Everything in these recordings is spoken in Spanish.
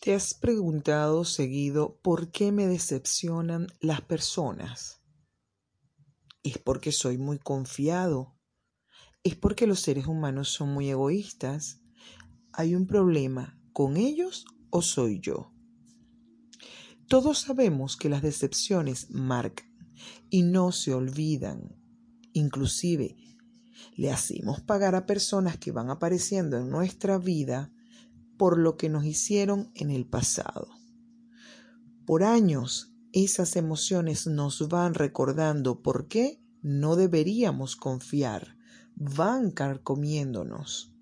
¿Te has preguntado seguido por qué me decepcionan las personas? ¿Es porque soy muy confiado? ¿Es porque los seres humanos son muy egoístas? ¿Hay un problema con ellos o soy yo? Todos sabemos que las decepciones marcan y no se olvidan. Inclusive, le hacemos pagar a personas que van apareciendo en nuestra vida por lo que nos hicieron en el pasado. Por años, esas emociones nos van recordando por qué no deberíamos confiar, van carcomiéndonos.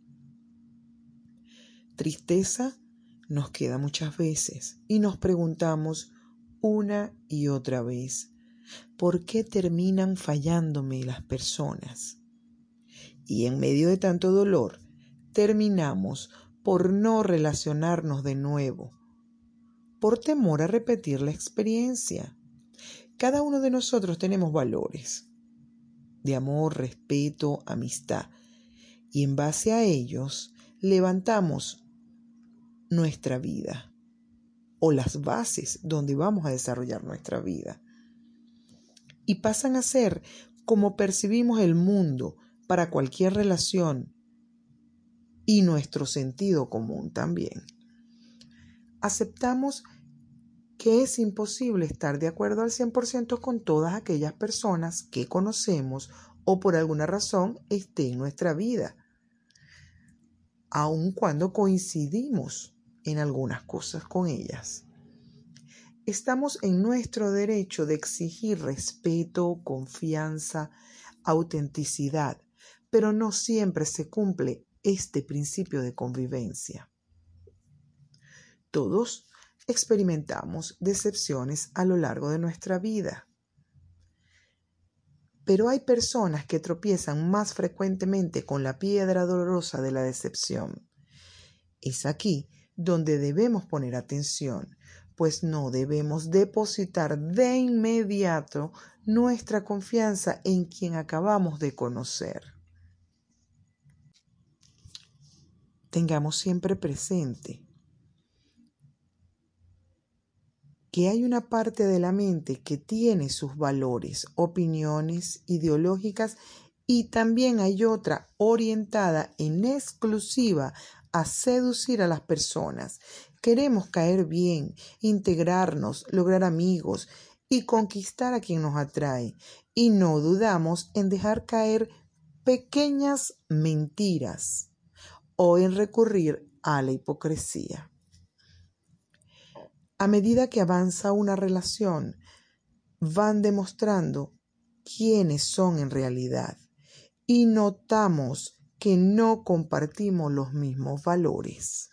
Tristeza nos queda muchas veces y nos preguntamos una y otra vez, ¿por qué terminan fallándome las personas? Y en medio de tanto dolor, terminamos por no relacionarnos de nuevo, por temor a repetir la experiencia. Cada uno de nosotros tenemos valores de amor, respeto, amistad, y en base a ellos levantamos nuestra vida o las bases donde vamos a desarrollar nuestra vida. Y pasan a ser como percibimos el mundo para cualquier relación y nuestro sentido común también. Aceptamos que es imposible estar de acuerdo al 100% con todas aquellas personas que conocemos o por alguna razón esté en nuestra vida, aun cuando coincidimos en algunas cosas con ellas. Estamos en nuestro derecho de exigir respeto, confianza, autenticidad, pero no siempre se cumple este principio de convivencia. Todos experimentamos decepciones a lo largo de nuestra vida. Pero hay personas que tropiezan más frecuentemente con la piedra dolorosa de la decepción. Es aquí donde debemos poner atención, pues no debemos depositar de inmediato nuestra confianza en quien acabamos de conocer. Tengamos siempre presente que hay una parte de la mente que tiene sus valores, opiniones ideológicas y también hay otra orientada en exclusiva a seducir a las personas. Queremos caer bien, integrarnos, lograr amigos y conquistar a quien nos atrae. Y no dudamos en dejar caer pequeñas mentiras o en recurrir a la hipocresía. A medida que avanza una relación, van demostrando quiénes son en realidad y notamos que no compartimos los mismos valores.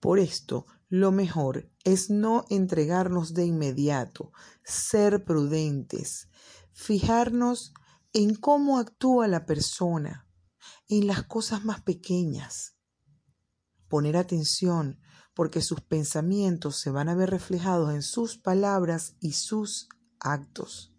Por esto, lo mejor es no entregarnos de inmediato, ser prudentes, fijarnos en cómo actúa la persona, en las cosas más pequeñas. Poner atención porque sus pensamientos se van a ver reflejados en sus palabras y sus actos.